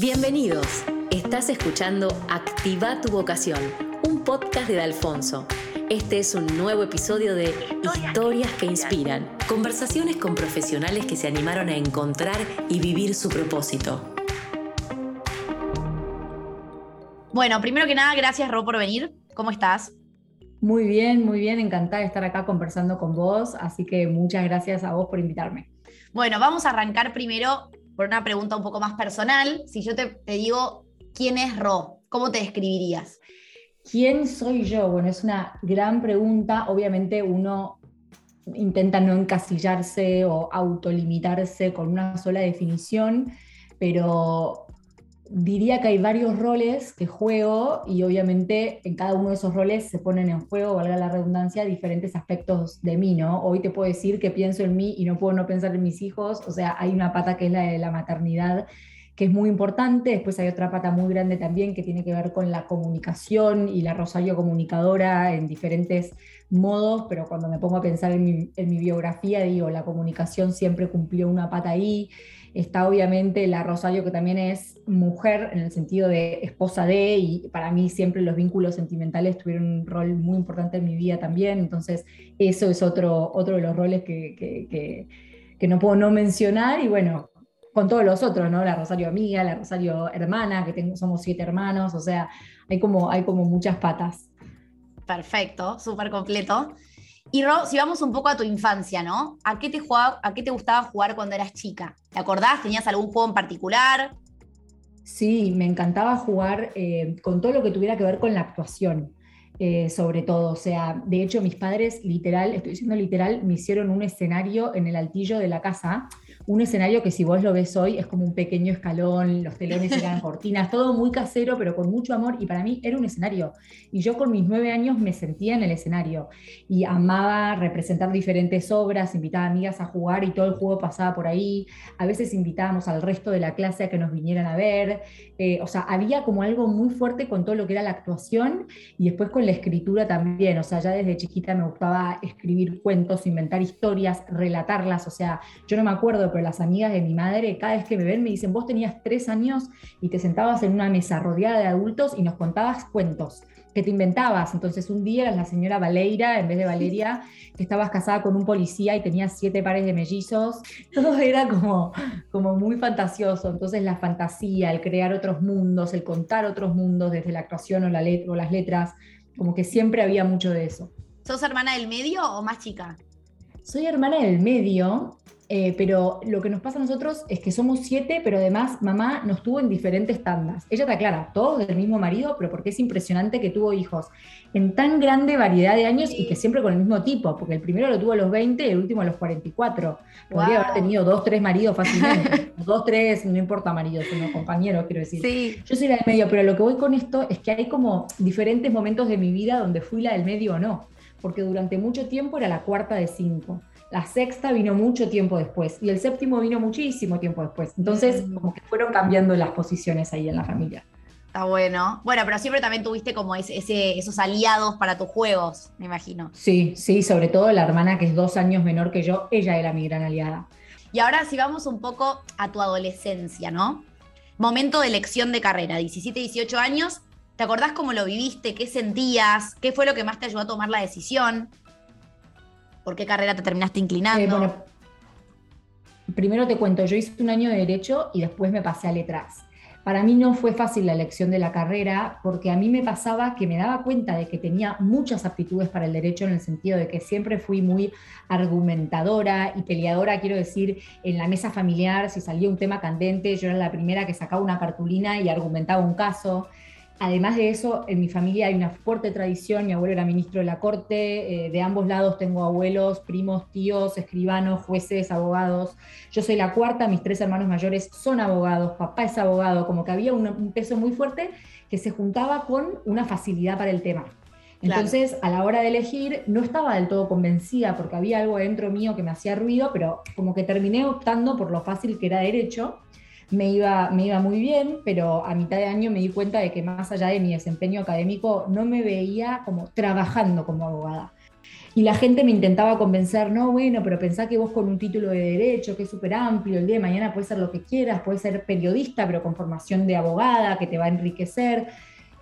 Bienvenidos. Estás escuchando Activa tu vocación, un podcast de Alfonso. Este es un nuevo episodio de Historias que inspiran, conversaciones con profesionales que se animaron a encontrar y vivir su propósito. Bueno, primero que nada, gracias Ro por venir. ¿Cómo estás? Muy bien, muy bien, encantada de estar acá conversando con vos, así que muchas gracias a vos por invitarme. Bueno, vamos a arrancar primero por una pregunta un poco más personal. Si yo te, digo, ¿quién es Ro? ¿Cómo te describirías? ¿Quién soy yo? Bueno, es una gran pregunta. Obviamente uno intenta no encasillarse o autolimitarse con una sola definición, pero diría que hay varios roles que juego y obviamente en cada uno de esos roles se ponen en juego, valga la redundancia, diferentes aspectos de mí, ¿no? Hoy te puedo decir que pienso en mí y no puedo no pensar en mis hijos, o sea, hay una pata que es la de la maternidad que es muy importante, después hay otra pata muy grande también que tiene que ver con la comunicación y la Rosario comunicadora en diferentes modos, pero cuando me pongo a pensar en mi, en mi biografía, digo, la comunicación siempre cumplió una pata ahí, Está obviamente la Rosario, que también es mujer en el sentido de esposa de, y para mí siempre los vínculos sentimentales tuvieron un rol muy importante en mi vida también. Entonces, eso es otro, otro de los roles que, no puedo no mencionar. Y bueno, con todos los otros, ¿no? La Rosario amiga, la Rosario hermana, que tengo, somos siete hermanos, o sea, hay como, hay como muchas patas. Perfecto, súper completo. Y Ro, si vamos un poco a tu infancia, ¿no? ¿A qué te, jugaba, ¿A qué te gustaba jugar cuando eras chica? ¿Te acordás? ¿Tenías algún juego en particular? Sí, me encantaba jugar eh, con todo lo que tuviera que ver con la actuación. Eh, sobre todo. O sea, de hecho, mis padres, literal, estoy diciendo literal, me hicieron un escenario en el altillo de la casa un escenario que si vos lo ves hoy es como un pequeño escalón, los telones eran cortinas, todo muy casero, pero con mucho amor, y para mí era un escenario. Y yo con mis nueve años me sentía en el escenario y amaba representar diferentes obras, invitaba amigas a jugar y todo el juego pasaba por ahí. A veces invitábamos al resto de la clase a que nos vinieran a ver. Eh, o sea, había como algo muy fuerte con todo lo que era la actuación y después con la escritura también. O sea, ya desde chiquita me gustaba escribir cuentos, inventar historias, relatarlas. O sea, yo no me acuerdo pero las amigas de mi madre, cada vez que me ven, me dicen, vos tenías tres años y te sentabas en una mesa rodeada de adultos y nos contabas cuentos que te inventabas. Entonces un día eras la señora Valeira en vez de Valeria, que estabas casada con un policía y tenías siete pares de mellizos. Todo era como, como muy fantasioso. Entonces la fantasía, el crear otros mundos, el contar otros mundos desde la actuación o, la letra, o las letras, como que siempre había mucho de eso. ¿Sos hermana del medio o más chica? Soy hermana del medio, eh, pero lo que nos pasa a nosotros es que somos siete, pero además mamá nos tuvo en diferentes tandas. Ella te aclara, todos del mismo marido, pero porque es impresionante que tuvo hijos en tan grande variedad de años y que siempre con el mismo tipo, porque el primero lo tuvo a los 20 y el último a los 44. Podría haber tenido dos, tres maridos fácilmente. dos, tres, no importa maridos, sino compañeros, quiero decir. Yo soy la del medio, pero lo que voy con esto es que hay como diferentes momentos de mi vida donde fui la del medio o no, porque durante mucho tiempo era la cuarta de cinco la sexta vino mucho tiempo después y el séptimo vino muchísimo tiempo después. Entonces, mm. como que fueron cambiando las posiciones ahí en la familia. Está bueno. Bueno, pero siempre también tuviste como ese, esos aliados para tus juegos, me imagino. Sí, sí, sobre todo la hermana que es dos años menor que yo, ella era mi gran aliada. Y ahora si vamos un poco a tu adolescencia, ¿no? Momento de elección de carrera, 17, 18 años. ¿Te acordás cómo lo viviste? ¿Qué sentías? ¿Qué fue lo que más te ayudó a tomar la decisión? ¿Por qué carrera te terminaste inclinando? Eh, bueno, primero te cuento, yo hice un año de derecho y después me pasé a letras. Para mí no fue fácil la elección de la carrera porque a mí me pasaba que me daba cuenta de que tenía muchas aptitudes para el derecho en el sentido de que siempre fui muy argumentadora y peleadora, quiero decir, en la mesa familiar, si salía un tema candente, yo era la primera que sacaba una cartulina y argumentaba un caso. Además de eso, en mi familia hay una fuerte tradición, mi abuelo era ministro de la Corte, eh, de ambos lados tengo abuelos, primos, tíos, escribanos, jueces, abogados. Yo soy la cuarta, mis tres hermanos mayores son abogados, papá es abogado, como que había un, peso muy fuerte que se juntaba con una facilidad para el tema. Entonces, a la hora de elegir, no estaba del todo convencida porque había algo dentro mío que me hacía ruido, pero como que terminé optando por lo fácil que era derecho me iba, me iba muy bien, pero a mitad de año me di cuenta de que más allá de mi desempeño académico, no me veía como trabajando como abogada. Y la gente me intentaba convencer, no, bueno, pero pensá que vos con un título de derecho, que es súper amplio, el día de mañana puedes ser lo que quieras, puedes ser periodista, pero con formación de abogada, que te va a enriquecer.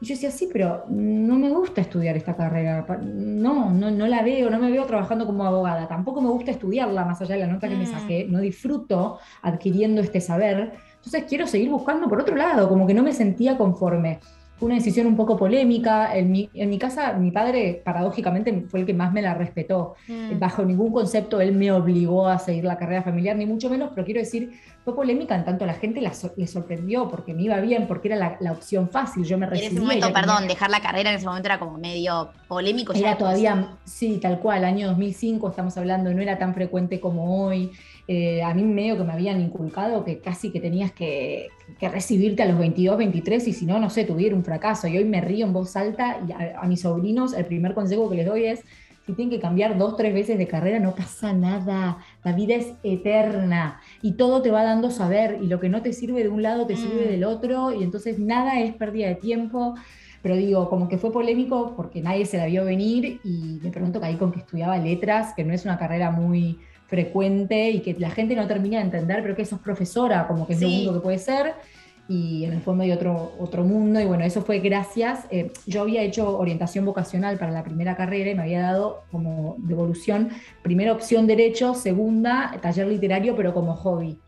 Y yo decía, sí, pero no me gusta estudiar esta carrera. No, no, no la veo, no me veo trabajando como abogada. Tampoco me gusta estudiarla, más allá de la nota que me mm. saqué. No disfruto adquiriendo este saber. Entonces quiero seguir buscando por otro lado, como que no me sentía conforme. Fue una decisión un poco polémica. En mi, en mi casa, mi padre, paradójicamente, fue el que más me la respetó. Mm. Bajo ningún concepto, él me obligó a seguir la carrera familiar, ni mucho menos, pero quiero decir, fue polémica en tanto la gente la le sorprendió porque me iba bien, porque era la, opción fácil. Yo me recibí. En ese momento, perdón, dejar la carrera en ese momento era como medio polémico. Era todavía, sí, tal cual, año 2005 estamos hablando, no era tan frecuente como hoy. Eh, a mí medio que me habían inculcado que casi que tenías que, recibirte a los 22, 23 y si no, no sé, tuviera un fracaso. Y hoy me río en voz alta y a, mis sobrinos el primer consejo que les doy es, si tienen que cambiar dos, tres veces de carrera, no pasa nada. La vida es eterna y todo te va dando saber y lo que no te sirve de un lado te sirve mm. del otro y entonces nada es pérdida de tiempo. Pero digo, como que fue polémico porque nadie se la vio venir y me pregunto que ahí con que estudiaba letras, que no es una carrera muy frecuente y que la gente no termina de entender, pero que sos profesora, como que es lo único que puede ser, y en el fondo hay otro, otro mundo, y bueno, eso fue gracias, eh, yo había hecho orientación vocacional para la primera carrera y me había dado como devolución, primera opción derecho, segunda taller literario, pero como hobby.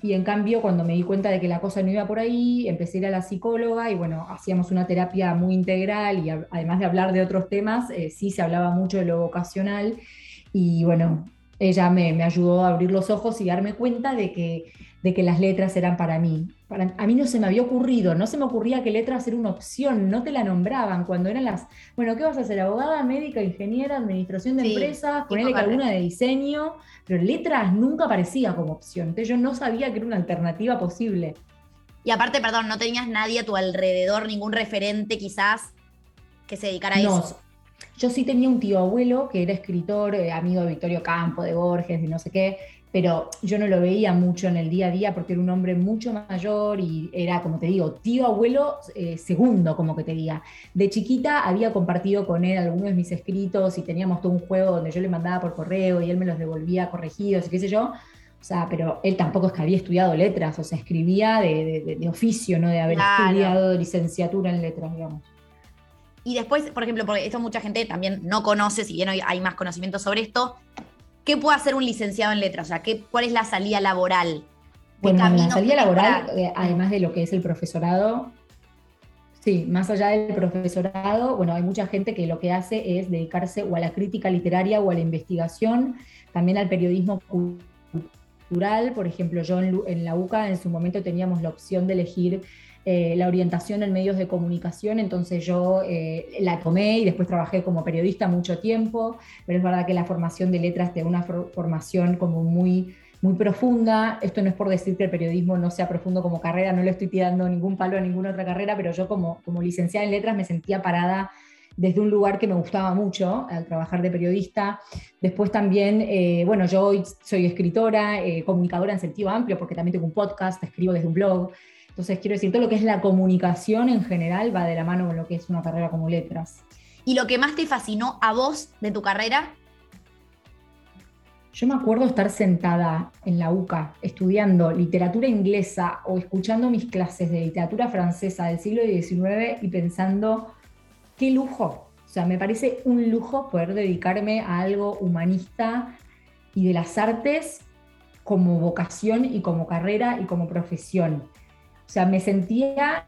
Y en cambio, cuando me di cuenta de que la cosa no iba por ahí, empecé a ir a la psicóloga y bueno, hacíamos una terapia muy integral y además de hablar de otros temas, eh, sí se hablaba mucho de lo vocacional. Y bueno, ella me, ayudó a abrir los ojos y darme cuenta de que, de que las letras eran para mí. Para, a mí no se me había ocurrido, no se me ocurría que letras era una opción, no te la nombraban cuando eran las, bueno, ¿qué vas a hacer? Abogada, médica, ingeniera, administración de empresas, ponerle que alguna de diseño, pero letras nunca aparecía como opción, entonces yo no sabía que era una alternativa posible. Y aparte, perdón, no tenías nadie a tu alrededor, ningún referente quizás que se dedicara a eso. Yo sí tenía un tío abuelo que era escritor, eh, amigo de Victorio Campo, de Borges, de no sé qué, pero yo no lo veía mucho en el día a día porque era un hombre mucho mayor y era, como te digo, tío abuelo eh, segundo, como que te diga. De chiquita había compartido con él algunos de mis escritos y teníamos todo un juego donde yo le mandaba por correo y él me los devolvía corregidos y qué sé yo. O sea, pero él tampoco es que había estudiado letras, o sea, escribía de, oficio, no de haber estudiado licenciatura en letras, digamos. Y después, por ejemplo, porque esto mucha gente también no conoce, si bien hoy hay más conocimiento sobre esto, ¿qué puede hacer un licenciado en letras? O sea, ¿qué, ¿cuál es la salida laboral? Bueno, la salida laboral, eh, además de lo que es el profesorado, sí, más allá del profesorado, bueno, hay mucha gente que lo que hace es dedicarse o a la crítica literaria o a la investigación, también al periodismo cultural. Por ejemplo, yo en la UCA en su momento teníamos la opción de elegir eh, la orientación en medios de comunicación, entonces yo eh, la tomé y después trabajé como periodista mucho tiempo, pero es verdad que la formación de letras tiene una formación como muy muy profunda. Esto no es por decir que el periodismo no sea profundo como carrera, no le estoy tirando ningún palo a ninguna otra carrera, pero yo como, como licenciada en letras me sentía parada desde un lugar que me gustaba mucho al trabajar de periodista. Después también, eh, bueno, yo hoy soy escritora, comunicadora en sentido amplio, porque también tengo un podcast, escribo desde un blog. Entonces, quiero decir, todo lo que es la comunicación en general va de la mano con lo que es una carrera como letras. ¿Y lo que más te fascinó a vos de tu carrera? Yo me acuerdo estar sentada en la UCA estudiando literatura inglesa o escuchando mis clases de literatura francesa del siglo XIX y pensando, qué lujo. O sea, me parece un lujo poder dedicarme a algo humanista y de las artes como vocación y como carrera y como profesión. O sea, me sentía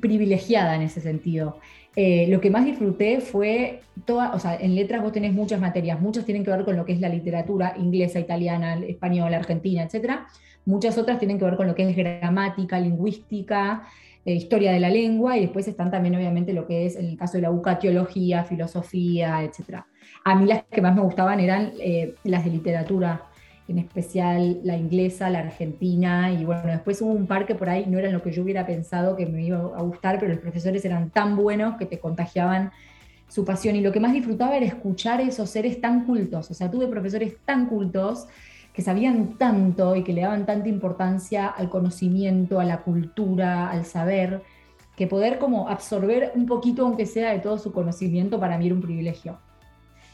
privilegiada en ese sentido. Eh, lo que más disfruté fue toda, o sea, en letras vos tenés muchas materias, muchas tienen que ver con lo que es la literatura inglesa, italiana, española, argentina, etc. Muchas otras tienen que ver con lo que es gramática, lingüística, eh, historia de la lengua, y después están también obviamente lo que es, en el caso de la UCA, teología, filosofía, etc. A mí las que más me gustaban eran eh, las de literatura, en especial la inglesa, la argentina, y bueno, después hubo un par que por ahí no eran lo que yo hubiera pensado que me iba a gustar, pero los profesores eran tan buenos que te contagiaban su pasión y lo que más disfrutaba era escuchar esos seres tan cultos, o sea, tuve profesores tan cultos que sabían tanto y que le daban tanta importancia al conocimiento, a la cultura, al saber, que poder como absorber un poquito, aunque sea de todo su conocimiento, para mí era un privilegio.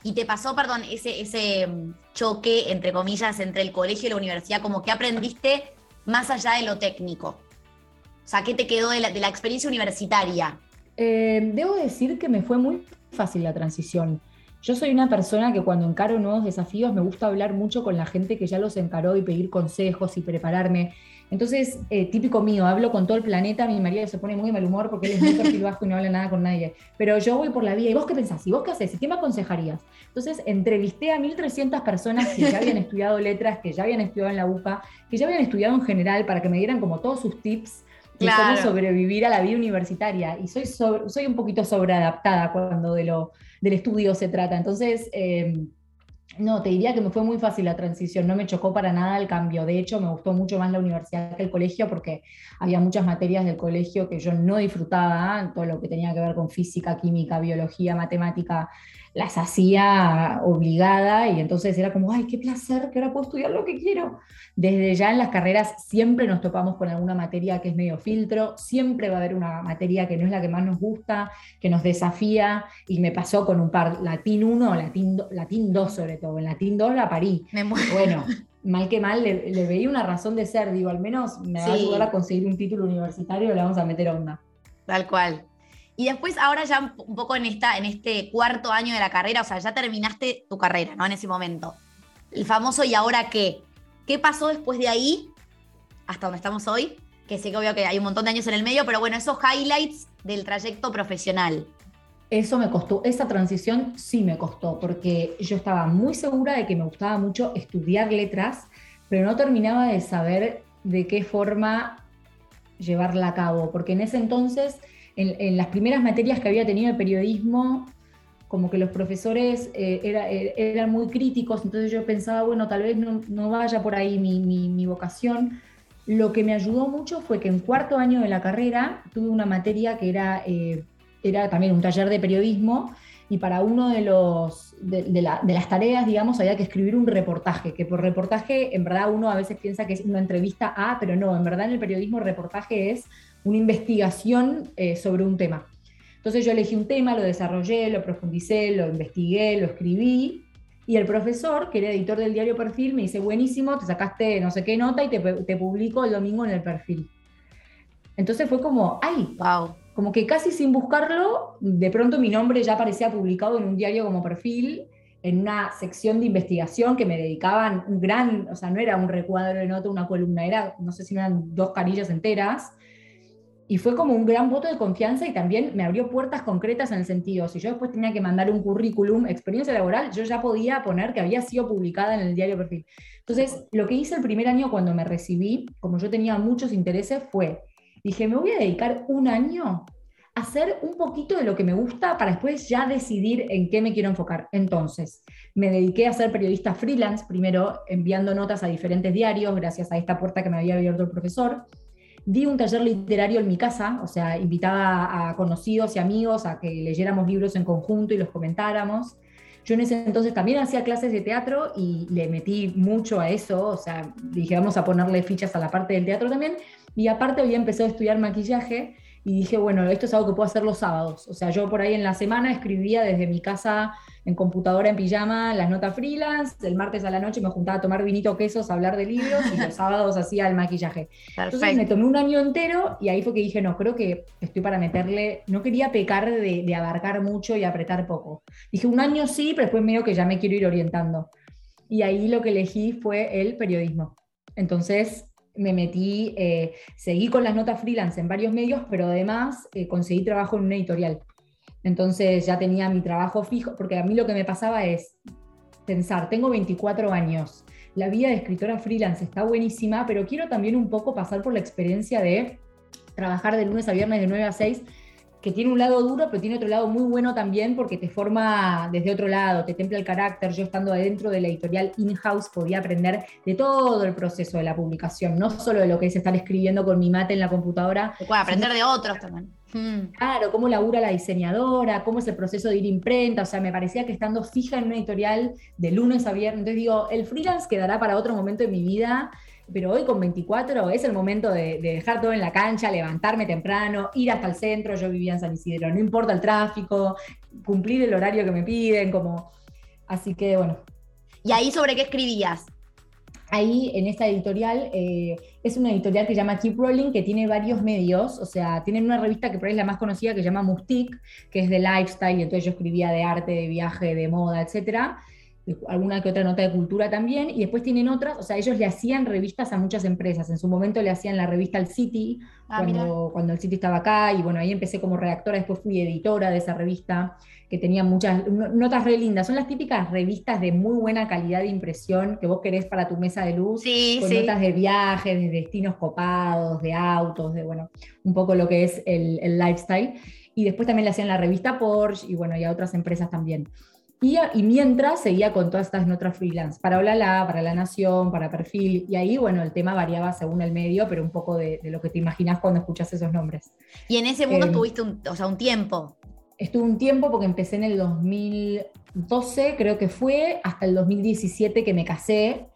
Y te pasó, perdón, ese, ese mm, choque, entre comillas, entre el colegio y la universidad, como que aprendiste más allá de lo técnico. O sea, ¿qué te quedó de la, de la experiencia universitaria? Eh, debo decir que me fue muy fácil la transición. Yo soy una persona que cuando encaro nuevos desafíos me gusta hablar mucho con la gente que ya los encaró y pedir consejos y prepararme. Entonces, eh, típico mío, hablo con todo el planeta, mi marido se pone muy mal humor porque él es muy perfil y no habla nada con nadie. Pero yo voy por la vida, ¿y vos qué pensás? ¿Y vos qué haces? ¿Y qué me aconsejarías? Entonces, entrevisté a 1.300 personas que ya habían estudiado letras, que ya habían estudiado en la UPA, que ya habían estudiado en general para que me dieran como todos sus tips de cómo sobrevivir a la vida universitaria. Y soy, soy un poquito sobreadaptada cuando de lo, del estudio se trata. Entonces, em, no, te diría que me fue muy fácil la transición, no me chocó para nada el cambio. De hecho, me gustó mucho más la universidad que el colegio porque había muchas materias del colegio que yo no disfrutaba, todo lo que tenía que ver con física, química, biología, matemática, las hacía obligada y entonces era como, ay, qué placer, que ahora puedo estudiar lo que quiero. Desde ya en las carreras siempre nos topamos con alguna materia que es medio filtro, siempre va a haber una materia que no es la que más nos gusta, que nos desafía y me pasó con un par, latín 1, latín, latín 2 sobre todo, en latín 2 la parí. Bueno, mal que mal le, veía una razón de ser, digo, al menos me va a ayudar a conseguir un título universitario, le vamos a meter onda. Tal cual. Y después, ahora ya un poco en, esta, en este cuarto año de la carrera, o sea, ya terminaste tu carrera, ¿no? En ese momento. El famoso ¿y ahora qué? ¿Qué pasó después de ahí hasta donde estamos hoy? Que sé que obvio que hay un montón de años en el medio, pero bueno, esos highlights del trayecto profesional. Eso me costó, esa transición sí me costó, porque yo estaba muy segura de que me gustaba mucho estudiar letras, pero no terminaba de saber de qué forma llevarla a cabo, porque en ese entonces en, las primeras materias que había tenido de periodismo, como que los profesores eh, eh, eran muy críticos, entonces yo pensaba, bueno, tal vez no, vaya por ahí mi, vocación. Lo que me ayudó mucho fue que en cuarto año de la carrera tuve una materia que era, eh, era también un taller de periodismo y para uno de, los, de, las tareas, digamos, había que escribir un reportaje, que por reportaje en verdad uno a veces piensa que es una entrevista a, pero no, en verdad en el periodismo reportaje es una investigación sobre un tema. Entonces yo elegí un tema, lo desarrollé, lo profundicé, lo investigué, lo escribí, y el profesor, que era editor del diario Perfil, me dice, buenísimo, te sacaste no sé qué nota y te, te publico el domingo en el perfil. Entonces fue como, ay, wow, como que casi sin buscarlo, de pronto mi nombre ya aparecía publicado en un diario como perfil, en una sección de investigación que me dedicaban un gran, o sea, no era un recuadro de nota, una columna, era, no sé si eran dos carillas enteras, y fue como un gran voto de confianza y también me abrió puertas concretas en el sentido, si yo después tenía que mandar un currículum, experiencia laboral, yo ya podía poner que había sido publicada en el diario Perfil. Entonces, lo que hice el primer año cuando me recibí, como yo tenía muchos intereses, fue, dije, me voy a dedicar un año a hacer un poquito de lo que me gusta para después ya decidir en qué me quiero enfocar. Entonces, me dediqué a ser periodista freelance, primero enviando notas a diferentes diarios, gracias a esta puerta que me había abierto el profesor. Di un taller literario en mi casa, o sea, invitaba a conocidos y amigos a que leyéramos libros en conjunto y los comentáramos. Yo en ese entonces también hacía clases de teatro y le metí mucho a eso, o sea, dije, vamos a ponerle fichas a la parte del teatro también. Y aparte había empezado a estudiar maquillaje y dije, bueno, esto es algo que puedo hacer los sábados. O sea, yo por ahí en la semana escribía desde mi casa en computadora en pijama las notas freelance, el martes a la noche me juntaba a tomar vinito quesos, a hablar de libros y los sábados hacía el maquillaje. Entonces me tomé un año entero y ahí fue que dije, no, creo que estoy para meterle, no quería pecar de, abarcar mucho y apretar poco. Dije, un año sí, pero después medio que ya me quiero ir orientando. Y ahí lo que elegí fue el periodismo. Entonces me metí, eh, seguí con las notas freelance en varios medios, pero además eh, conseguí trabajo en una editorial. Entonces ya tenía mi trabajo fijo, porque a mí lo que me pasaba es pensar, tengo 24 años, la vida de escritora freelance está buenísima, pero quiero también un poco pasar por la experiencia de trabajar de lunes a viernes de 9 a 6 que tiene un lado duro, pero tiene otro lado muy bueno también porque te forma desde otro lado, te templa el carácter. Yo estando adentro de la editorial in-house podía aprender de todo el proceso de la publicación, no solo de lo que es estar escribiendo con mi mate en la computadora. Puede aprender de otros también. Hmm. Claro, cómo labura la diseñadora, cómo es el proceso de ir imprenta, o sea, me parecía que estando fija en una editorial de lunes a viernes, entonces digo, el freelance quedará para otro momento de mi vida, pero hoy con 24 es el momento de, dejar todo en la cancha, levantarme temprano, ir hasta el centro, yo vivía en San Isidro, no importa el tráfico, cumplir el horario que me piden, como Así que bueno. ¿Y ahí sobre qué escribías? Ahí en esta editorial eh, es una editorial que se llama Keep Rolling, que tiene varios medios, o sea, tienen una revista que por ahí es la más conocida que se llama Mustic, que es de lifestyle, y entonces yo escribía de arte, de viaje, de moda, etcétera alguna que otra nota de cultura también, y después tienen otras, o sea, ellos le hacían revistas a muchas empresas, en su momento le hacían la revista al City, ah, cuando, cuando, el City estaba acá, y bueno, ahí empecé como redactora, después fui editora de esa revista, que tenía muchas notas re lindas, son las típicas revistas de muy buena calidad de impresión que vos querés para tu mesa de luz, con notas de viajes, de destinos copados, de autos, de bueno, un poco lo que es el, el lifestyle, y después también le hacían la revista Porsche, y bueno, y a otras empresas también. Y, mientras seguía con todas estas notas freelance, para Olala, para La Nación, para Perfil, y ahí, bueno, el tema variaba según el medio, pero un poco de, lo que te imaginas cuando escuchas esos nombres. Y en ese mundo estuviste un, o sea, un tiempo. Estuve un tiempo porque empecé en el 2012, creo que fue, hasta el 2017 que me casé,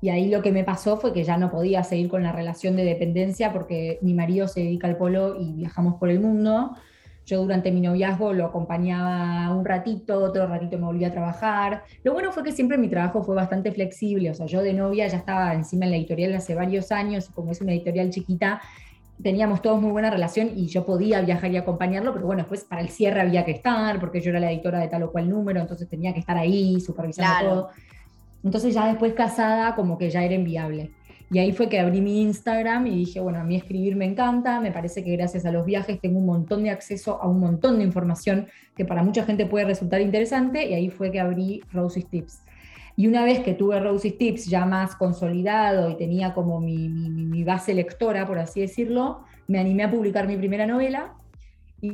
y ahí lo que me pasó fue que ya no podía seguir con la relación de dependencia porque mi marido se dedica al polo y viajamos por el mundo. Yo durante mi noviazgo lo acompañaba un ratito, otro ratito me volvía a trabajar. Lo bueno fue que siempre mi trabajo fue bastante flexible, o sea, yo de novia ya estaba encima en la editorial hace varios años, como es una editorial chiquita, teníamos todos muy buena relación y yo podía viajar y acompañarlo, pero bueno, después para el cierre había que estar, porque yo era la editora de tal o cual número, entonces tenía que estar ahí supervisando todo. Entonces ya después casada como que ya era inviable. Y ahí fue que abrí mi Instagram y dije, bueno, a mí escribir me encanta, me parece que gracias a los viajes tengo un montón de acceso a un montón de información que para mucha gente puede resultar interesante y ahí fue que abrí Rosie's Tips. Y una vez que tuve Rosie's Tips ya más consolidado y tenía como mi, mi base lectora, por así decirlo, me animé a publicar mi primera novela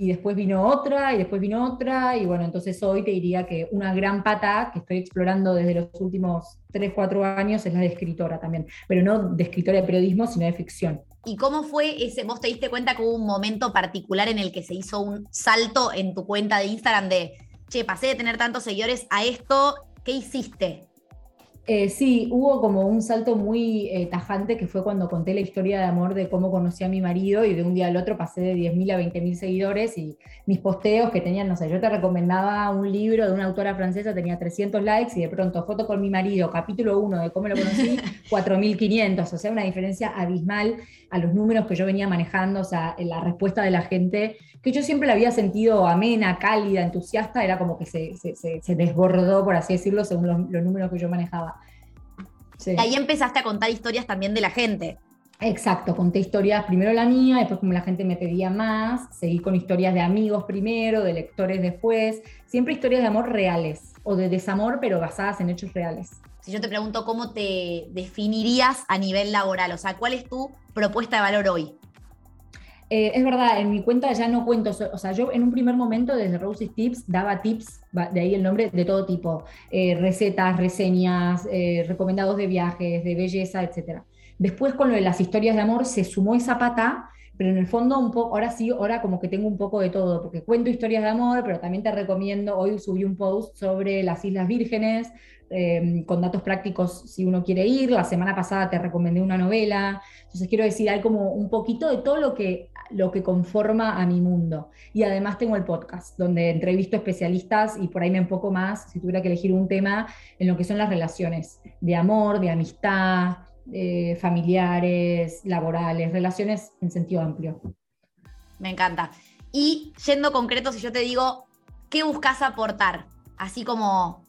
y después vino otra, y después vino otra, y bueno, entonces hoy te diría que una gran pata que estoy explorando desde los últimos 3, 4 años es la de escritora también, pero no de escritora de periodismo, sino de ficción. ¿Y cómo fue ese, vos te diste cuenta que hubo un momento particular en el que se hizo un salto en tu cuenta de Instagram de, che, pasé de tener tantos seguidores a esto, ¿qué hiciste? Eh, sí, hubo como un salto muy eh, tajante que fue cuando conté la historia de amor de cómo conocí a mi marido y de un día al otro pasé de 10.000 a 20.000 seguidores y mis posteos que tenían, no sé, yo te recomendaba un libro de una autora francesa, tenía 300 likes y de pronto foto con mi marido, capítulo 1 de cómo lo conocí, 4.500, o sea, una diferencia abismal a los números que yo venía manejando, o sea, la respuesta de la gente, que yo siempre la había sentido amena, cálida, entusiasta, era como que se, desbordó, por así decirlo, según los números que yo manejaba. Y ahí empezaste a contar historias también de la gente. Exacto, conté historias, primero la mía, después como la gente me pedía más, seguí con historias de amigos primero, de lectores después, siempre historias de amor reales o de desamor, pero basadas en hechos reales. Si yo te pregunto cómo te definirías a nivel laboral, o sea, ¿cuál es tu propuesta de valor hoy? Eh, es verdad, en mi cuenta ya no cuento, o sea, yo en un primer momento desde Rosie's Tips daba tips, de ahí el nombre, de todo tipo, eh, recetas, reseñas, eh, recomendados de viajes, de belleza, etc. Después con lo de las historias de amor se sumó esa pata, pero en el fondo un poco, ahora sí, ahora como que tengo un poco de todo, porque cuento historias de amor, pero también te recomiendo, hoy subí un post sobre las Islas Vírgenes, Em, con datos prácticos si uno quiere ir. La semana pasada te recomendé una novela. Entonces quiero decir, hay como un poquito de todo lo que, lo que conforma a mi mundo. Y además tengo el podcast, donde entrevisto especialistas y por ahí me enfoco más, si tuviera que elegir un tema, en lo que son las relaciones de amor, de amistad, familiares, laborales, relaciones en sentido amplio. Me encanta. Y yendo concreto, si yo te digo, ¿qué buscas aportar? Así como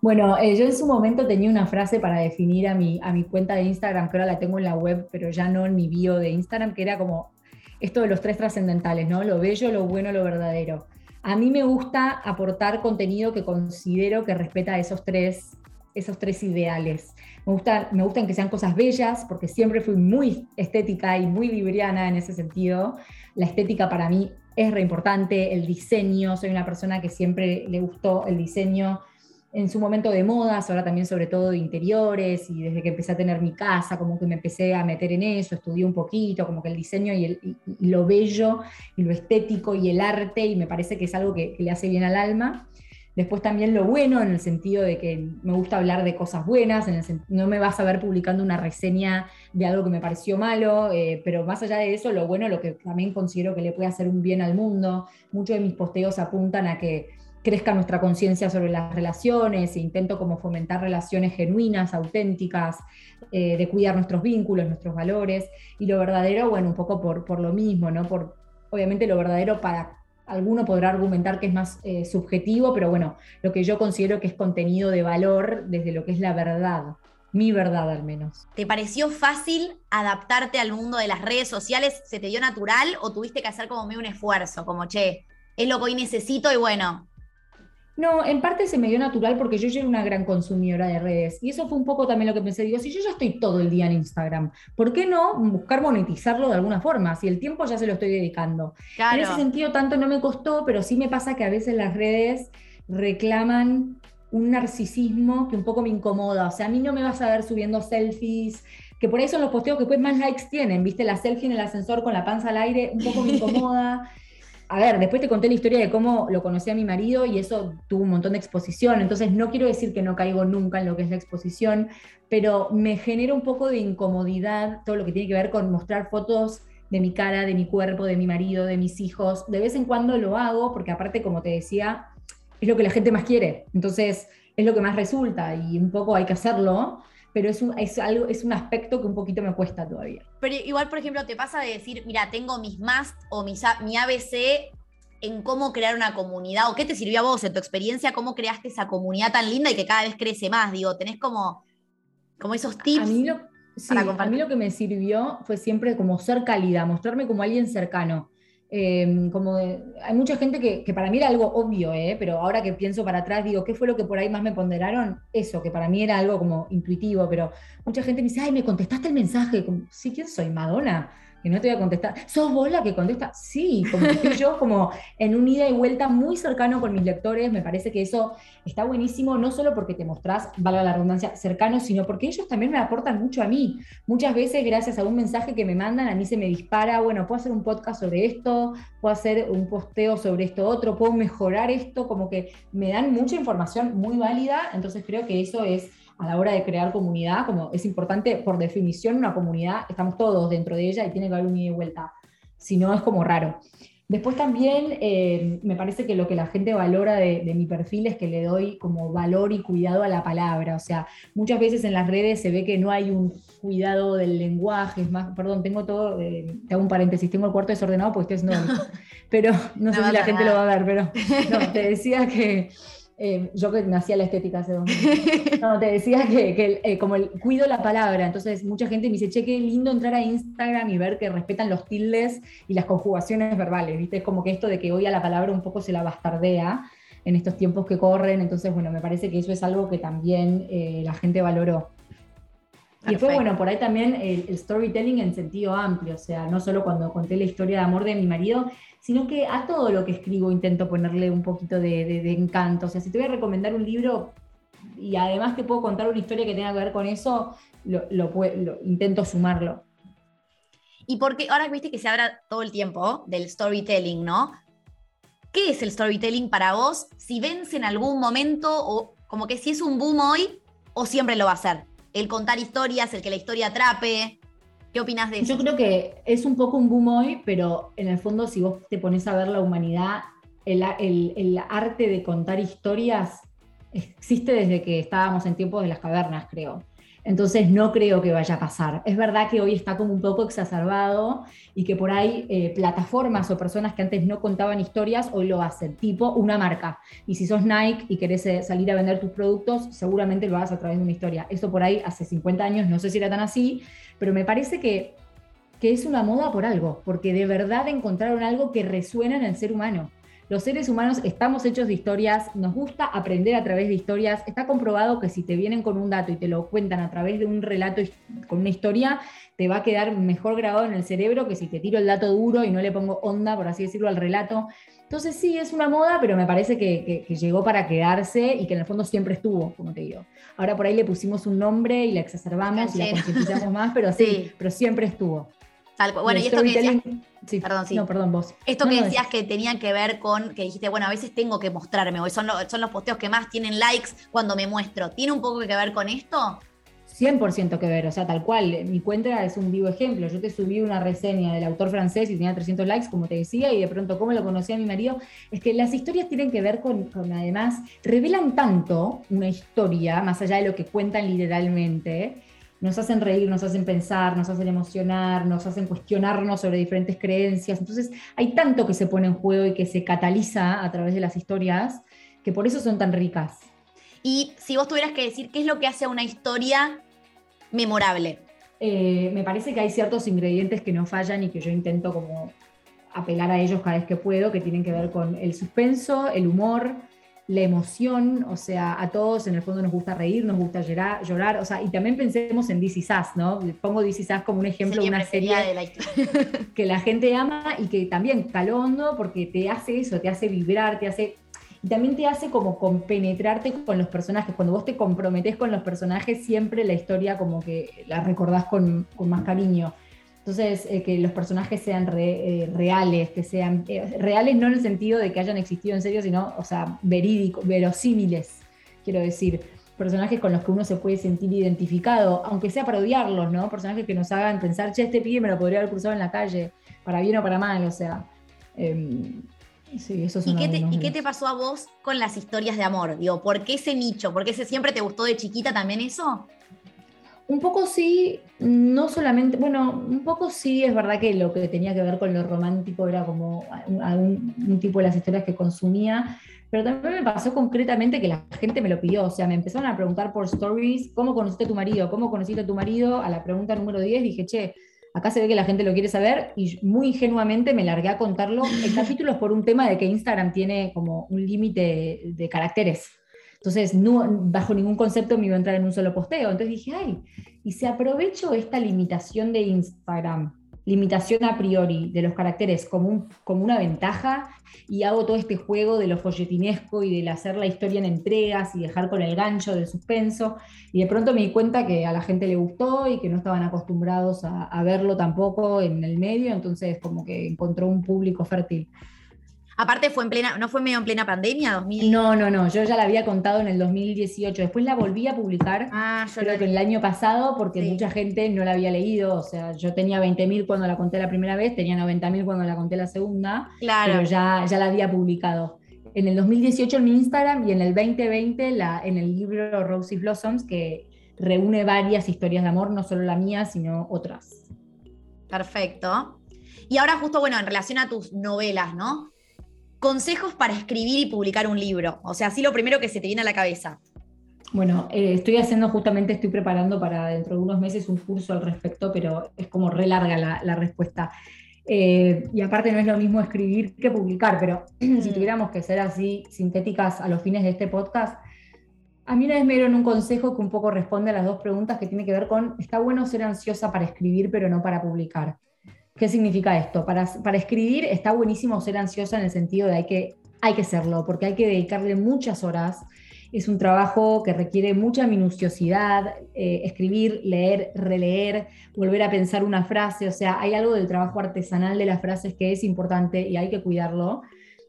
bueno, eh, yo en su momento tenía una frase para definir a mi, a mi cuenta de Instagram, que ahora la tengo en la web, pero ya no en mi bio de Instagram, que era como esto de los tres trascendentales, ¿no? Lo bello, lo bueno, lo verdadero. A mí me gusta aportar contenido que considero que respeta esos tres, esos tres ideales. Me, gusta, me gustan que sean cosas bellas, porque siempre fui muy estética y muy vibriana en ese sentido. La estética para mí es re importante, el diseño, soy una persona que siempre le gustó el diseño en su momento de modas, ahora también sobre todo de interiores, y desde que empecé a tener mi casa, como que me empecé a meter en eso, estudié un poquito, como que el diseño y, el, lo bello y lo estético y el arte, y me parece que es algo que, le hace bien al alma. Después también lo bueno, en el sentido de que me gusta hablar de cosas buenas, no me vas a ver publicando una reseña de algo que me pareció malo, eh, pero más allá de eso, lo bueno, lo que también considero que le puede hacer un bien al mundo, muchos de mis posteos apuntan a que crezca nuestra conciencia sobre las relaciones, e intento como fomentar relaciones genuinas, auténticas, eh, de cuidar nuestros vínculos, nuestros valores, y lo verdadero, bueno, un poco por, por lo mismo, ¿no? Por, obviamente lo verdadero para alguno podrá argumentar que es más eh, subjetivo, pero bueno, lo que yo considero que es contenido de valor desde lo que es la verdad, mi verdad al menos. ¿Te pareció fácil adaptarte al mundo de las redes sociales? ¿Se te dio natural o tuviste que hacer como medio un esfuerzo? Como, che, es lo que hoy necesito y bueno, no, en parte se me dio natural porque yo soy una gran consumidora de redes. Y eso fue un poco también lo que pensé. Digo, si yo ya estoy todo el día en Instagram, ¿por qué no buscar monetizarlo de alguna forma? Si el tiempo ya se lo estoy dedicando. En ese sentido, tanto no me costó, pero sí me pasa que a veces las redes reclaman un narcisismo que un poco me incomoda. O sea, a mí no me vas a ver subiendo selfies, que por eso son los posteos que pues más likes tienen, ¿viste? La selfie en el ascensor con la panza al aire, un poco me incomoda a ver, después te conté la historia de cómo lo conocí a mi marido y eso tuvo un montón de exposición, entonces no quiero decir que no caigo nunca en lo que es la exposición, pero me genera un poco de incomodidad todo lo que tiene que ver con mostrar fotos de mi cara, de mi cuerpo, de mi marido, de mis hijos. De vez en cuando lo hago porque aparte, como te decía, es lo que la gente más quiere, entonces es lo que más resulta y un poco hay que hacerlo pero es un, es, algo, es un aspecto que un poquito me cuesta todavía. Pero igual, por ejemplo, te pasa de decir, mira, tengo mis MAST o mis, mi ABC en cómo crear una comunidad, o qué te sirvió a vos en tu experiencia, cómo creaste esa comunidad tan linda y que cada vez crece más, digo, tenés como, como esos tips. A mí, lo, a mí lo que me sirvió fue siempre como ser cálida, mostrarme como alguien cercano. Em, como hay mucha gente que, para mí era algo obvio, ¿eh? pero ahora que pienso para atrás, digo, ¿qué fue lo que por ahí más me ponderaron? Eso, que para mí era algo como intuitivo, pero mucha gente me dice, ay, me contestaste el mensaje. sí, ¿quién soy? Madonna que no te voy a contestar. ¿Sos vos la que contesta? Sí, como estoy yo como en un ida y vuelta muy cercano con mis lectores. Me parece que eso está buenísimo, no solo porque te mostrás, valga la redundancia, cercano, sino porque ellos también me aportan mucho a mí. Muchas veces, gracias a un mensaje que me mandan, a mí se me dispara, bueno, puedo hacer un podcast sobre esto, puedo hacer un posteo sobre esto otro, puedo mejorar esto, como que me dan mucha información muy válida. Entonces creo que eso es a la hora de crear comunidad, como es importante, por definición, una comunidad, estamos todos dentro de ella y tiene que haber un ida y vuelta. Si no, es como raro. Después también eh, me parece que lo que la gente valora de, mi perfil es que le doy como valor y cuidado a la palabra. O sea, muchas veces en las redes se ve que no hay un cuidado del lenguaje. Es más, perdón, tengo todo, eh, te hago un paréntesis, tengo el cuarto desordenado porque estoy haciendo... pero no, sé si la gente lo va a ver, pero no, te decía que eh, yo que nací a la estética hace dos meses. No, te decía que, eh, como el, cuido la palabra, entonces mucha gente me dice, che, qué lindo entrar a Instagram y ver que respetan los tildes y las conjugaciones verbales, ¿viste? Es como que esto de que hoy a la palabra un poco se la bastardea en estos tiempos que corren, entonces, bueno, me parece que eso es algo que también eh, la gente valoró. Y fue bueno, por ahí también el, storytelling en sentido amplio, o sea, no solo cuando conté la historia de amor de mi marido, sino que a todo lo que escribo intento ponerle un poquito de, encanto. O sea, si te voy a recomendar un libro y además te puedo contar una historia que tenga que ver con eso, lo, intento sumarlo. Y porque ahora viste que se habla todo el tiempo del storytelling, ¿no? ¿Qué es el storytelling para vos? Si vence en algún momento o como que si es un boom hoy o siempre lo va a ser. El contar historias, el que la historia atrape. ¿Qué opinas de eso? Yo creo que es un poco un boom hoy, pero en el fondo si vos te pones a ver la humanidad, el, arte de contar historias existe desde que estábamos en tiempos de las cavernas, creo. Entonces no creo que vaya a pasar. Es verdad que hoy está como un poco exacerbado y que por ahí eh, plataformas o personas que antes no contaban historias hoy lo hacen, tipo una marca. Y si sos Nike y querés eh, salir a vender tus productos, seguramente lo hagas a través de una historia. Eso por ahí hace 50 años, no sé si era tan así, pero me parece que, que es una moda por algo, porque de verdad encontraron algo que resuena en el ser humano. Los seres humanos estamos hechos de historias, nos gusta aprender a través de historias. Está comprobado que si te vienen con un dato y te lo cuentan a través de un relato con una historia, te va a quedar mejor grabado en el cerebro que si te tiro el dato duro y no le pongo onda, por así decirlo, al relato. Entonces sí, es una moda, pero me parece que, llegó para quedarse y que en el fondo siempre estuvo, como te digo. Ahora por ahí le pusimos un nombre y la exacerbamos y la concientizamos más, pero sí, pero siempre estuvo. Bueno, y esto que decías, sí. Perdón, sí. No, perdón, vos. Esto que decías que tenían que ver con que dijiste, bueno, a veces tengo que mostrarme, son, son los posteos que más tienen likes cuando me muestro. ¿Tiene un poco que ver con esto? 100% que ver, o sea, tal cual. Mi cuenta es un vivo ejemplo. Yo te subí una reseña del autor francés y tenía 300 likes, como te decía, y de pronto, ¿cómo lo conocía mi marido? Es que las historias tienen que ver con, con, además, revelan tanto una historia, más allá de lo que cuentan literalmente, nos hacen reír, nos hacen pensar, nos hacen emocionar, nos hacen cuestionarnos sobre diferentes creencias. Entonces, hay tanto que se pone en juego y que se cataliza a través de las historias, que por eso son tan ricas. Y si vos tuvieras que decir qué es lo que hace a una historia memorable. Eh, me parece que hay ciertos ingredientes que no fallan y que yo intento como apelar a ellos cada vez que puedo, que tienen que ver con el suspenso, el humor, la emoción, o sea, a todos en el fondo nos gusta reír, nos gusta llorar, llorar o sea, y también pensemos en DC Sass, ¿no? Pongo DC Sass como un ejemplo de una serie que la gente ama y que también calondo porque te hace eso, te hace vibrar, te hace y también te hace como compenetrarte con los personajes. Cuando vos te comprometes con los personajes, siempre la historia como que la recordás con, más cariño. Entonces, eh, que los personajes sean eh, reales, que sean eh, reales no en el sentido de que hayan existido en serio, sino, o sea, verídicos, verosímiles, quiero decir. Personajes con los que uno se puede sentir identificado, aunque sea para odiarlos, ¿no? Personajes que nos hagan pensar, che, este pibe me lo podría haber cruzado en la calle, para bien o para mal, o sea. Em, Sí, eso ¿Y, qué te, ¿Y qué te pasó a vos con las historias de amor? Digo, ¿por qué ese nicho? ¿Por qué ese siempre te gustó de chiquita también eso? Un poco sí, no solamente, bueno, un poco sí, es verdad que lo que tenía que ver con lo romántico era como algún un tipo de las historias que consumía, pero también me pasó concretamente que la gente me lo pidió, o sea, me empezaron a preguntar por stories, ¿cómo conociste a tu marido? ¿Cómo conociste a tu marido? A la pregunta número 10 dije, che, Acá se ve que la gente lo quiere saber y muy ingenuamente me largué a contarlo. El capítulo es por un tema de que Instagram tiene como un límite de caracteres. Entonces, no, bajo ningún concepto me iba a entrar en un solo posteo. Entonces dije, ay, y si aprovecho esta limitación de Instagram limitación a priori de los caracteres como, como una ventaja y hago todo este juego de lo folletinesco y del hacer la historia en entregas y dejar con el gancho del suspenso. Y de pronto me di cuenta que a la gente le gustó y que no estaban acostumbrados a, a verlo tampoco en el medio, entonces como que encontró un público fértil. Aparte fue en plena, ¿no fue medio en plena pandemia? 2000? No, no, no, yo ya la había contado en el 2018, después la volví a publicar, ah, creo que el año pasado, porque mucha gente no la había leído, o sea, yo tenía 20.000 cuando la conté la primera vez, tenía 90.000 cuando la conté la segunda, claro. pero ya, ya la había publicado. En el 2018 en mi Instagram y en el 2020 la, en el libro Rosy Blossoms, que reúne varias historias de amor, no solo la mía, sino otras. Perfecto. Y ahora justo, bueno, en relación a tus novelas, ¿no? Consejos para escribir y publicar un libro. O sea, así lo primero que se te viene a la cabeza. Bueno, eh, estoy haciendo justamente, estoy preparando para dentro de unos meses un curso al respecto, pero es como re larga la, respuesta. Eh, y aparte no es lo mismo escribir que publicar, pero si mm. tuviéramos que ser así sintéticas a los fines de este podcast, a mí una vez me dieron un consejo que un poco responde a las dos preguntas que tiene que ver con, está bueno ser ansiosa para escribir, pero no para publicar. ¿Qué significa esto? Para, para, escribir está buenísimo ser ansiosa en el sentido de hay que, hay que serlo, porque hay que dedicarle muchas horas. Es un trabajo que requiere mucha minuciosidad, eh, escribir, leer, releer, volver a pensar una frase, o sea, hay algo del trabajo artesanal de las frases que es importante y hay que cuidarlo.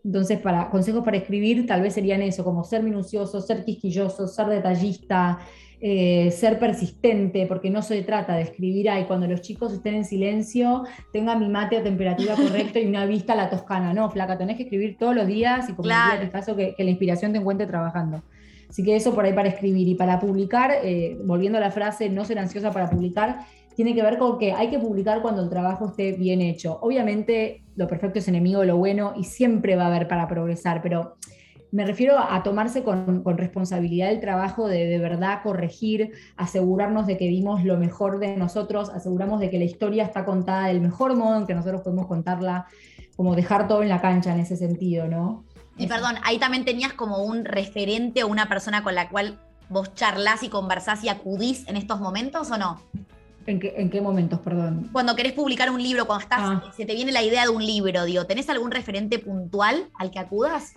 Entonces, para consejos para escribir, tal vez serían eso, como ser minucioso, ser quisquilloso, ser detallista, eh, ser persistente, porque no se trata de escribir, ahí cuando los chicos estén en silencio, tenga mi mate a temperatura correcta y una vista a la toscana. No, flaca, tenés que escribir todos los días y como en el caso que, la inspiración te encuentre trabajando. Así que eso por ahí para escribir y para publicar, eh, volviendo a la frase, no ser ansiosa para publicar, tiene que ver con que hay que publicar cuando el trabajo esté bien hecho. Obviamente lo perfecto es enemigo de lo bueno y siempre va a haber para progresar, pero me refiero a tomarse con, responsabilidad el trabajo de de verdad corregir, asegurarnos de que dimos lo mejor de nosotros, aseguramos de que la historia está contada del mejor modo en que nosotros podemos contarla, como dejar todo en la cancha en ese sentido, ¿no? Y perdón, ahí también tenías como un referente o una persona con la cual vos charlas y conversás y acudís en estos momentos o no? ¿En qué, ¿En qué, momentos, perdón? Cuando querés publicar un libro, cuando estás, ah. se te viene la idea de un libro, digo, ¿tenés algún referente puntual al que acudas?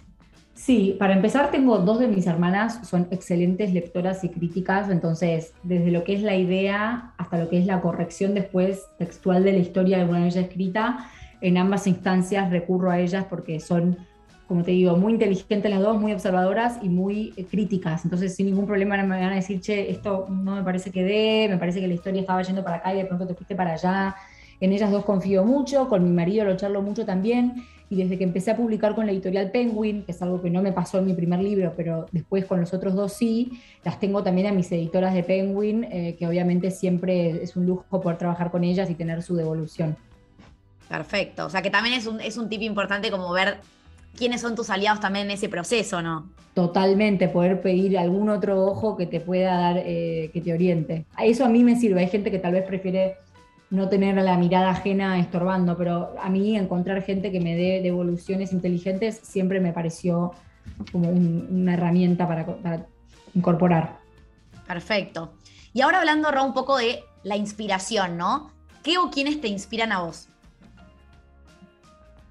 Sí, para empezar tengo dos de mis hermanas, son excelentes lectoras y críticas, entonces desde lo que es la idea hasta lo que es la corrección después textual de la historia de una de ellas escrita, en ambas instancias recurro a ellas porque son como te digo, muy inteligentes las dos, muy observadoras y muy eh, críticas. Entonces, sin ningún problema me van a decir, che, esto no me parece que dé, me parece que la historia estaba yendo para acá y de pronto te fuiste para allá. En ellas dos confío mucho, con mi marido lo charlo mucho también. Y desde que empecé a publicar con la editorial Penguin, que es algo que no me pasó en mi primer libro, pero después con los otros dos sí, las tengo también a mis editoras de Penguin, eh, que obviamente siempre es un lujo poder trabajar con ellas y tener su devolución. Perfecto. O sea que también es un, es un tip importante como ver quiénes son tus aliados también en ese proceso, ¿no? Totalmente, poder pedir algún otro ojo que te pueda dar, eh, que te oriente. Eso a mí me sirve. Hay gente que tal vez prefiere no tener la mirada ajena estorbando, pero a mí encontrar gente que me dé devoluciones inteligentes siempre me pareció como una herramienta para, incorporar. Perfecto. Y ahora hablando, Ro, un poco de la inspiración, ¿no? ¿Qué o quiénes te inspiran a vos?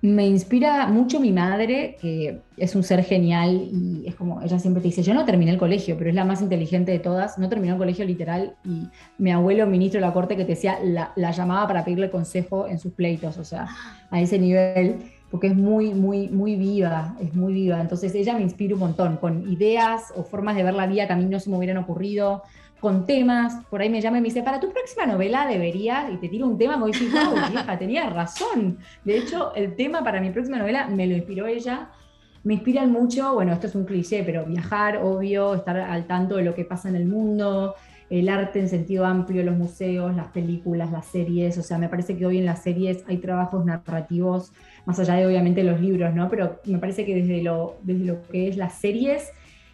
Me inspira mucho mi madre, que es un ser genial y es como, ella siempre te dice, yo no terminé el colegio, pero es la más inteligente de todas, no terminó el colegio literal y mi abuelo, ministro de la corte, que te decía, la, llamaba para pedirle consejo en sus pleitos, o sea, a ese nivel, porque es muy, muy, muy viva, es muy viva. Entonces ella me inspira un montón, con ideas o formas de ver la vida que a mí no se me hubieran ocurrido, con temas, por ahí me llama y me dice, para tu próxima novela debería, y te tiro un tema, como dices, wow, vieja, tenía razón. De hecho, el tema para mi próxima novela me lo inspiró ella. Me inspiran mucho, bueno, esto es un cliché, pero viajar, obvio, estar al tanto de lo que pasa en el mundo, el arte en sentido amplio, los museos, las películas, las series, o sea, me parece que hoy en las series hay trabajos narrativos, más allá de obviamente los libros, ¿no? Pero me parece que desde lo, desde lo que es las series,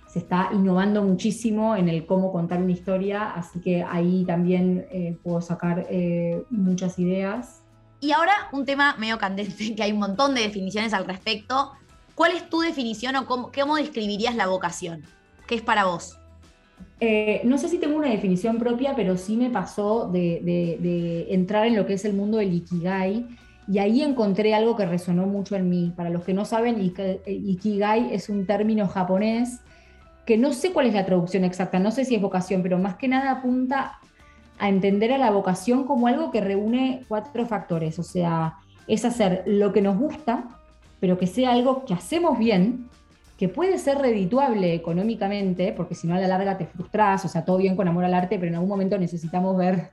se está innovando muchísimo en el cómo contar una historia, así que ahí también eh, puedo sacar eh, muchas ideas. Y ahora un tema medio candente, que hay un montón de definiciones al respecto. ¿Cuál es tu definición o cómo, cómo describirías la vocación? ¿Qué es para vos? Eh, no sé si tengo una definición propia, pero sí me pasó de, de, entrar en lo que es el mundo del Ikigai. Y ahí encontré algo que resonó mucho en mí. Para los que no saben, Ikigai es un término japonés que no sé cuál es la traducción exacta, no sé si es vocación, pero más que nada apunta a entender a la vocación como algo que reúne cuatro factores, o sea, es hacer lo que nos gusta, pero que sea algo que hacemos bien, que puede ser redituable económicamente, porque si no a la larga te frustras, o sea, todo bien con amor al arte, pero en algún momento necesitamos ver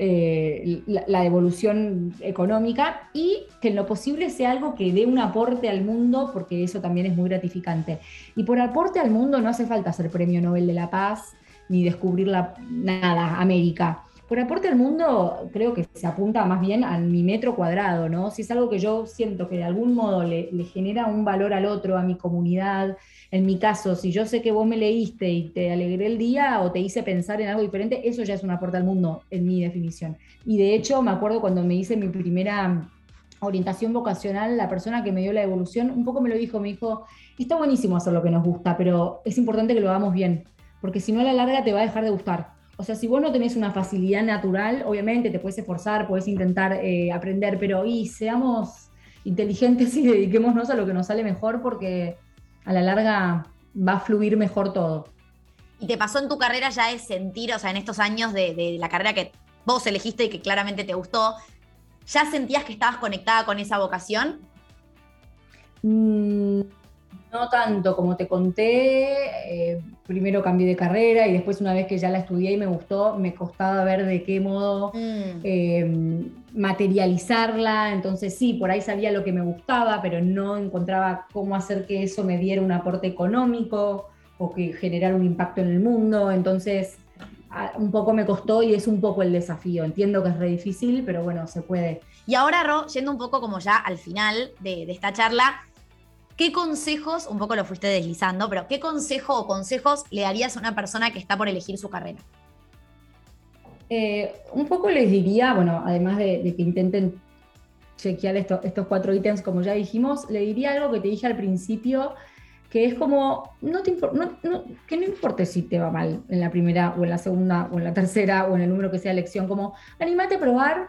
eh, la, evolución económica y que en lo posible sea algo que dé un aporte al mundo, porque eso también es muy gratificante. Y por aporte al mundo no hace falta ser premio Nobel de la Paz ni descubrir la, nada, América. Por aporte al mundo creo que se apunta más bien a mi metro cuadrado, ¿no? Si es algo que yo siento que de algún modo le, genera un valor al otro, a mi comunidad, en mi caso, si yo sé que vos me leíste y te alegré el día o te hice pensar en algo diferente, eso ya es un aporte al mundo, en mi definición. Y de hecho, me acuerdo cuando me hice mi primera orientación vocacional, la persona que me dio la evolución un poco me lo dijo, me dijo, está buenísimo hacer lo que nos gusta, pero es importante que lo hagamos bien, porque si no a la larga te va a dejar de gustar. O sea, si vos no tenés una facilidad natural, obviamente te puedes esforzar, puedes intentar eh, aprender, pero y seamos inteligentes y dediquémonos a lo que nos sale mejor porque a la larga va a fluir mejor todo. ¿Y te pasó en tu carrera ya de sentir, o sea, en estos años de, la carrera que vos elegiste y que claramente te gustó, ¿ya sentías que estabas conectada con esa vocación? Mm, no tanto, como te conté, eh, primero cambié de carrera y después una vez que ya la estudié y me gustó, me costaba ver de qué modo mm. eh, materializarla, entonces sí, por ahí sabía lo que me gustaba, pero no encontraba cómo hacer que eso me diera un aporte económico o que generara un impacto en el mundo, entonces un poco me costó y es un poco el desafío. Entiendo que es re difícil, pero bueno, se puede. Y ahora, Ro, yendo un poco como ya al final de, de esta charla, ¿qué consejos, un poco lo fuiste deslizando, pero qué consejo o consejos le darías a una persona que está por elegir su carrera? Eh, un poco les diría, bueno, además de, que intenten chequear estos cuatro ítems, como ya dijimos, le diría algo que te dije al principio, que es como, no te que no importe si te va mal en la primera o en la segunda o en la tercera o en el número que sea elección, como animate a probar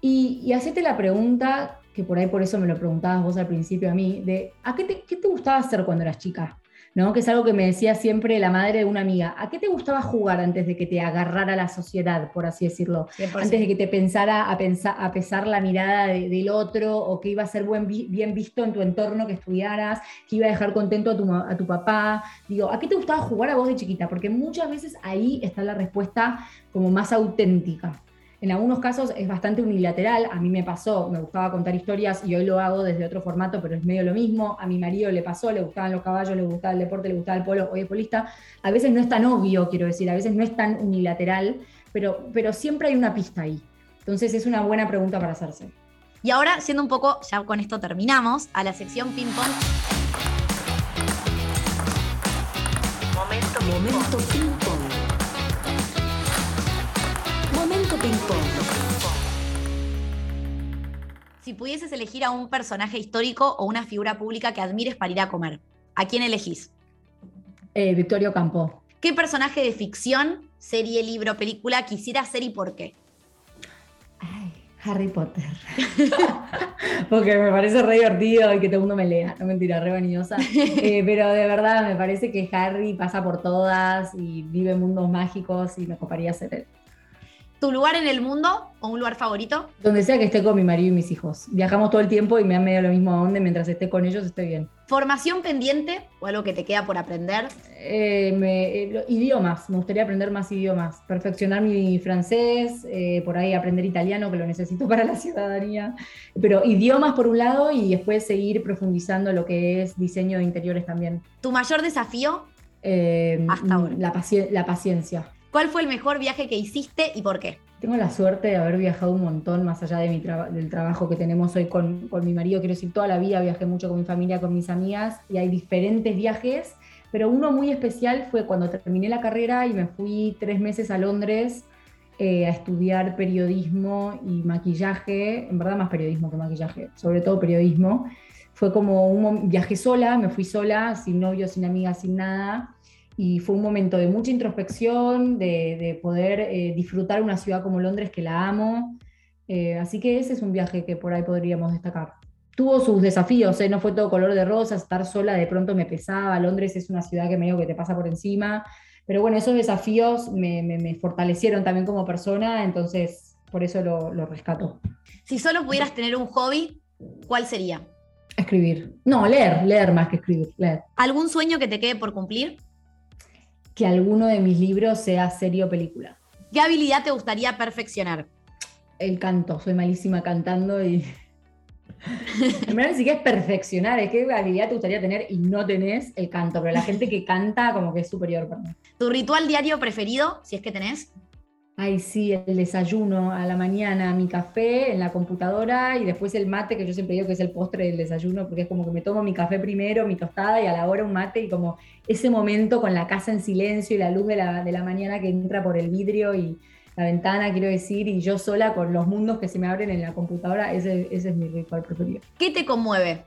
y, y hacete la pregunta que por ahí por eso me lo preguntabas vos al principio a mí, de ¿a qué te, qué te gustaba hacer cuando eras chica? ¿no? Que es algo que me decía siempre la madre de una amiga. ¿A qué te gustaba jugar antes de que te agarrara la sociedad, por así decirlo? Antes de que te pensara a, pensar, a pesar la mirada del otro o que iba a ser buen, bien visto en tu entorno que estudiaras, que iba a dejar contento a tu, a tu papá. Digo, ¿a qué te gustaba jugar a vos de chiquita? Porque muchas veces ahí está la respuesta como más auténtica. En algunos casos es bastante unilateral, a mí me pasó, me gustaba contar historias y hoy lo hago desde otro formato, pero es medio lo mismo. A mi marido le pasó, le gustaban los caballos, le gustaba el deporte, le gustaba el polo, hoy es polista. A veces no es tan obvio, quiero decir, a veces no es tan unilateral, pero, pero siempre hay una pista ahí. Entonces es una buena pregunta para hacerse. Y ahora, siendo un poco, ya con esto terminamos, a la sección ping-pong. Momento, Momento ping-pong. Momento ping-pong. Si pudieses elegir a un personaje histórico o una figura pública que admires para ir a comer, ¿a quién elegís? Eh, Victorio Campo. ¿Qué personaje de ficción, serie, libro, película quisieras ser y por qué? Ay, Harry Potter. Porque me parece re divertido y que todo el mundo me lea. No mentira, re vanidosa. Eh, pero de verdad me parece que Harry pasa por todas y vive mundos mágicos y me coparía ser él. ¿Tu lugar en el mundo o un lugar favorito? Donde sea que esté con mi marido y mis hijos. Viajamos todo el tiempo y me han medio lo mismo a dónde, mientras esté con ellos estoy bien. ¿Formación pendiente o algo que te queda por aprender? Eh, eh, idiomas, me gustaría aprender más idiomas. Perfeccionar mi francés, eh, por ahí aprender italiano, que lo necesito para la ciudadanía. Pero idiomas por un lado y después seguir profundizando lo que es diseño de interiores también. ¿Tu mayor desafío? Hasta ahora. La, la paciencia. ¿Cuál fue el mejor viaje que hiciste y por qué? Tengo la suerte de haber viajado un montón más allá de mi del trabajo que tenemos hoy con, con mi marido. Quiero decir, toda la vida viajé mucho con mi familia, con mis amigas y hay diferentes viajes, pero uno muy especial fue cuando terminé la carrera y me fui tres meses a Londres eh, a estudiar periodismo y maquillaje, en verdad más periodismo que maquillaje, sobre todo periodismo. Fue como un viaje sola, me fui sola, sin novio, sin amigas, sin nada y fue un momento de mucha introspección, de, poder eh, disfrutar una ciudad como Londres que la amo. Eh, así que ese es un viaje que por ahí podríamos destacar. Tuvo sus desafíos, ¿eh? no fue todo color de rosa, estar sola de pronto me pesaba, Londres es una ciudad que medio que te pasa por encima, pero bueno, esos desafíos me, fortalecieron también como persona, entonces por eso lo, lo rescato. Si solo pudieras tener un hobby, ¿cuál sería? Escribir. No, leer, leer más que escribir, leer. ¿Algún sueño que te quede por cumplir? Que alguno de mis libros sea serie o película. ¿Qué habilidad te gustaría perfeccionar? El canto, soy malísima cantando y... en verdad ni siquiera es perfeccionar, es qué habilidad te gustaría tener y no tenés el canto, pero la gente que canta como que es superior para mí. ¿Tu ritual diario preferido, si es que tenés? Ay, sí, el desayuno a la mañana, mi café en la computadora y después el mate, que yo siempre digo que es el postre del desayuno, porque es como que me tomo mi café primero, mi tostada y a la hora un mate y como ese momento con la casa en silencio y la luz de la, de la mañana que entra por el vidrio y la ventana, quiero decir, y yo sola con los mundos que se me abren en la computadora, ese, ese es mi ritual preferido. ¿Qué te conmueve?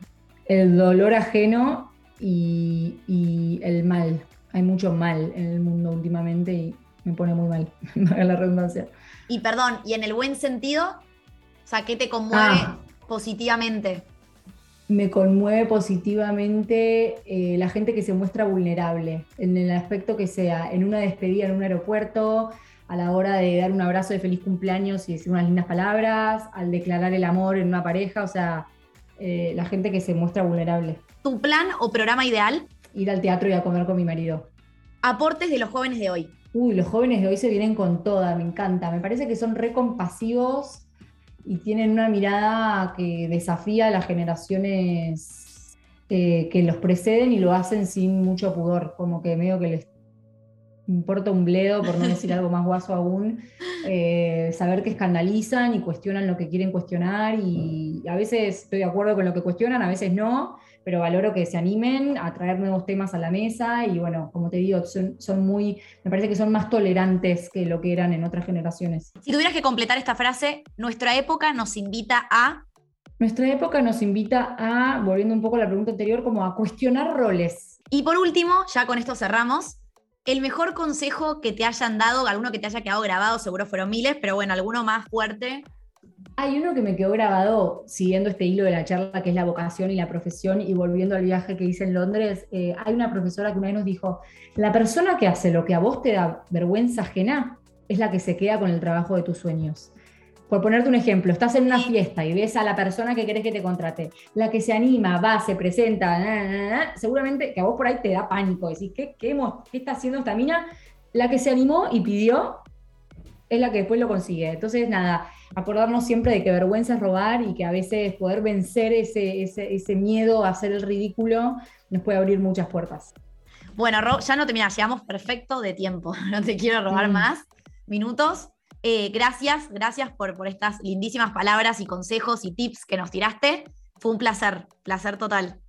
El dolor ajeno y, y el mal. Hay mucho mal en el mundo últimamente y me pone muy mal, la redundancia. Y perdón, ¿y en el buen sentido? O sea, ¿qué te conmueve ah. positivamente? Me conmueve positivamente eh, la gente que se muestra vulnerable, en el aspecto que sea, en una despedida en un aeropuerto, a la hora de dar un abrazo de feliz cumpleaños y decir unas lindas palabras, al declarar el amor en una pareja, o sea, eh, la gente que se muestra vulnerable. ¿Tu plan o programa ideal? Ir al teatro y a comer con mi marido. Aportes de los jóvenes de hoy. Uy, los jóvenes de hoy se vienen con toda, me encanta. Me parece que son recompasivos y tienen una mirada que desafía a las generaciones eh, que los preceden y lo hacen sin mucho pudor, como que medio que les importa un bledo, por no decir algo más guaso aún, eh, saber que escandalizan y cuestionan lo que quieren cuestionar y a veces estoy de acuerdo con lo que cuestionan, a veces no, pero valoro que se animen a traer nuevos temas a la mesa y bueno, como te digo, son, muy, me parece que son más tolerantes que lo que eran en otras generaciones. Si tuvieras que completar esta frase, nuestra época nos invita a... Nuestra época nos invita a, volviendo un poco a la pregunta anterior, como a cuestionar roles. Y por último, ya con esto cerramos, el mejor consejo que te hayan dado, alguno que te haya quedado grabado, seguro fueron miles, pero bueno, alguno más fuerte Hay uno que me quedó grabado siguiendo este hilo de la charla, que es la vocación y la profesión, y volviendo al viaje que hice en Londres, eh, hay una profesora que una vez nos dijo, la persona que hace lo que a vos te da vergüenza ajena es la que se queda con el trabajo de tus sueños. Por ponerte un ejemplo, estás en una fiesta y ves a la persona que querés que te contrate, la que se anima, va, se presenta, seguramente que a vos por ahí te da pánico, decís, ¿qué, qué, ¿qué está haciendo esta mina? La que se animó y pidió es la que después lo consigue. Entonces, nada, acordarnos siempre de que vergüenza es robar y que a veces poder vencer ese, ese, miedo a hacer el ridículo nos puede abrir muchas puertas. Bueno, ya no terminamos, llegamos perfecto de tiempo, no te quiero robar mm. más minutos. Eh, gracias, gracias por, por estas lindísimas palabras y consejos y tips que nos tiraste. Fue un placer, placer total.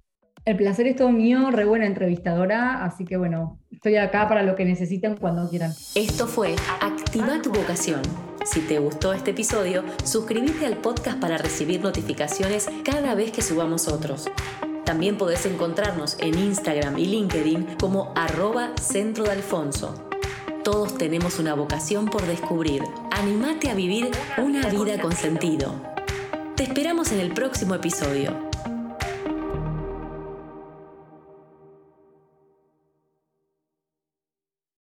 El placer es todo mío, re buena entrevistadora, así que bueno, estoy acá para lo que necesiten cuando quieran. Esto fue Activa tu vocación. Si te gustó este episodio, suscríbete al podcast para recibir notificaciones cada vez que subamos otros. También podés encontrarnos en Instagram y LinkedIn como arroba centro de Alfonso. Todos tenemos una vocación por descubrir. Animate a vivir una vida con sentido. Te esperamos en el próximo episodio.